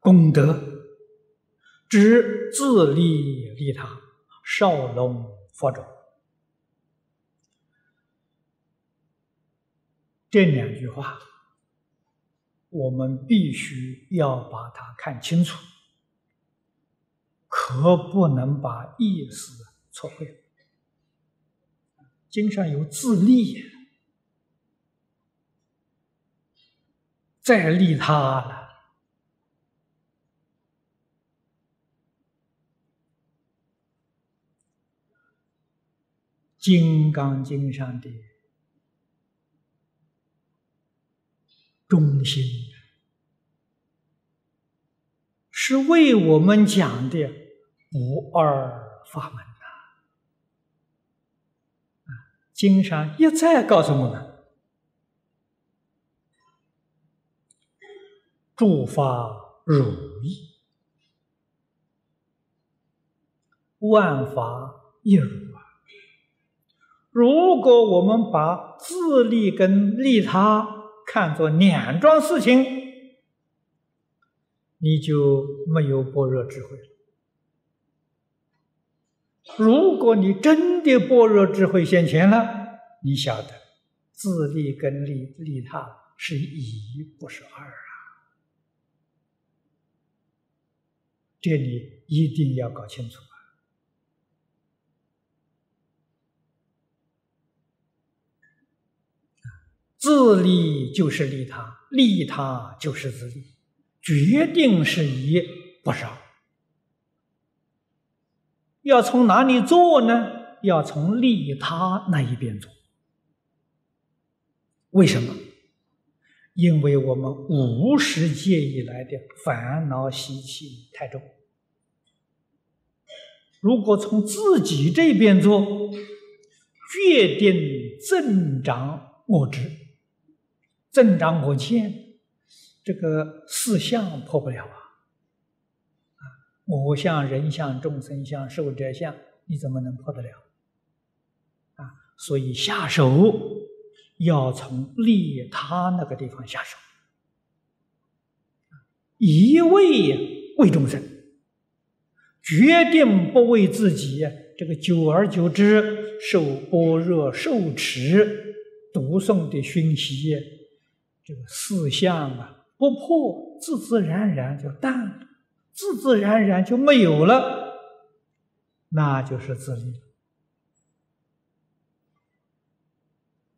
功德，知自利利他，少龙佛种。这两句话，我们必须要把它看清楚，可不能把意思错会。经上有自利，再利他了。《金刚经》上的中心，是为我们讲的不二法门呐。啊。经上一再告诉我们：诸法如意，万法亦如。如果我们把自利跟利他看作两桩事情，你就没有般若智慧了。如果你真的般若智慧现前了，你晓得自利跟利利他是一不是二啊！这里一定要搞清楚啊！自利就是利他，利他就是自利，决定是一不是二。要从哪里做呢？要从利他那一边做。为什么？因为我们无始界以来的烦恼习气太重。如果从自己这边做，决定增长我执，增长我见，这个四相破不了啊。啊我相、人相、众生相、寿者相，你怎么能破得了？啊，所以下手要从利他那个地方下手，一味为众生，决定不为自己。这个久而久之，受般若受持读诵的熏习，这个四相啊不破，自自然然就淡了。自自然然就没有了，那就是自利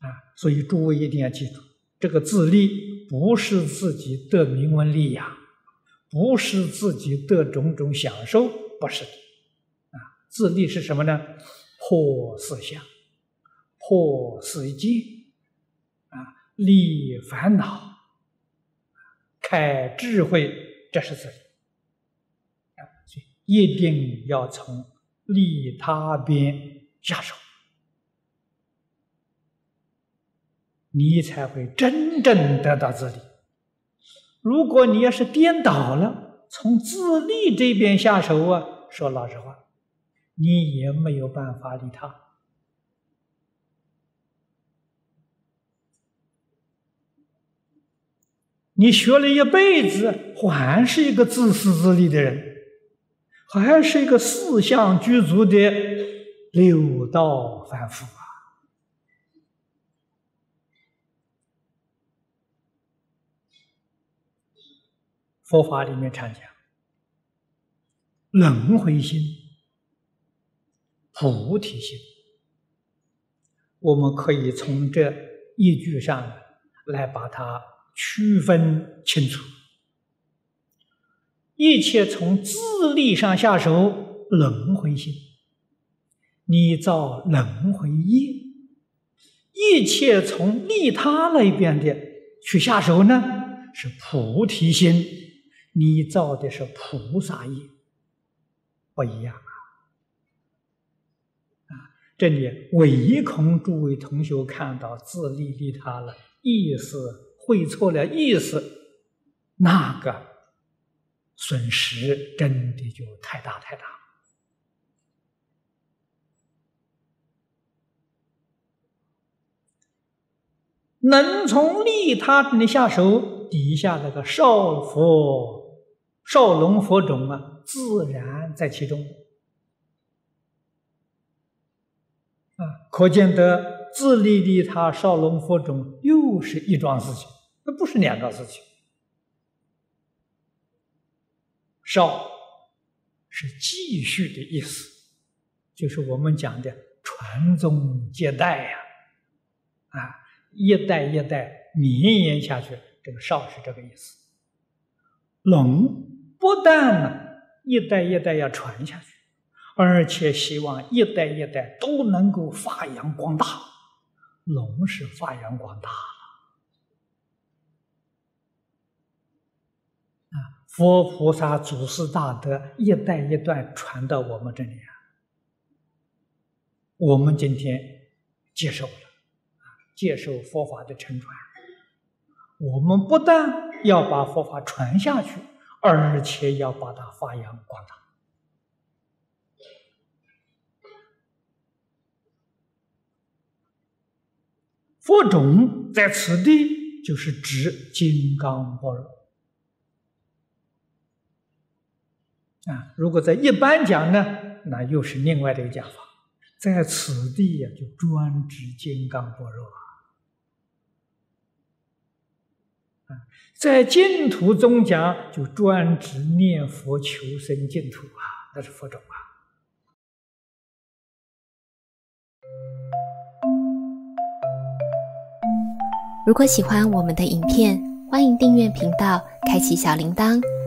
啊！所以诸位一定要记住，这个自利不是自己得名闻利养，不是自己得种种享受，不是的啊！自利是什么呢？破四相，破四境啊，利烦恼，开智慧，这是自利。一定要从利他边下手，你才会真正得到自利。如果你要是颠倒了，从自利这边下手啊，说老实话，你也没有办法利他。你学了一辈子，还是一个自私自利的人。还是一个四相具足的六道凡夫啊！佛法里面常讲轮回心、菩提心，我们可以从这一句上来把它区分清楚。一切从自利上下手，轮回心，你造轮回业；一切从利他那边的去下手呢，是菩提心，你造的是菩萨业，不一样啊！啊，这里唯恐诸位同学看到自利利他了，意思会错了意思，那个。损失真的就太大太大，能从利他里下手，底下那个少佛少龙佛种啊，自然在其中。啊，可见得自利利他少龙佛种又是一桩事情，那不是两桩事情。少是继续的意思，就是我们讲的传宗接代呀，啊，一代一代绵延下去，这个少是这个意思。龙不但呢一代一代要传下去，而且希望一代一代都能够发扬光大。龙是发扬光大。佛菩萨祖师大德一代一代传到我们这里啊，我们今天接受了，接受佛法的承传。我们不但要把佛法传下去，而且要把它发扬光大。佛种在此地，就是指金刚般若。啊，如果在一般讲呢，那又是另外的一个讲法。在此地呀，就专指金刚般若啊。在净土中讲，就专指念佛求生净土啊，那是佛种啊。如果喜欢我们的影片，欢迎订阅频道，开启小铃铛。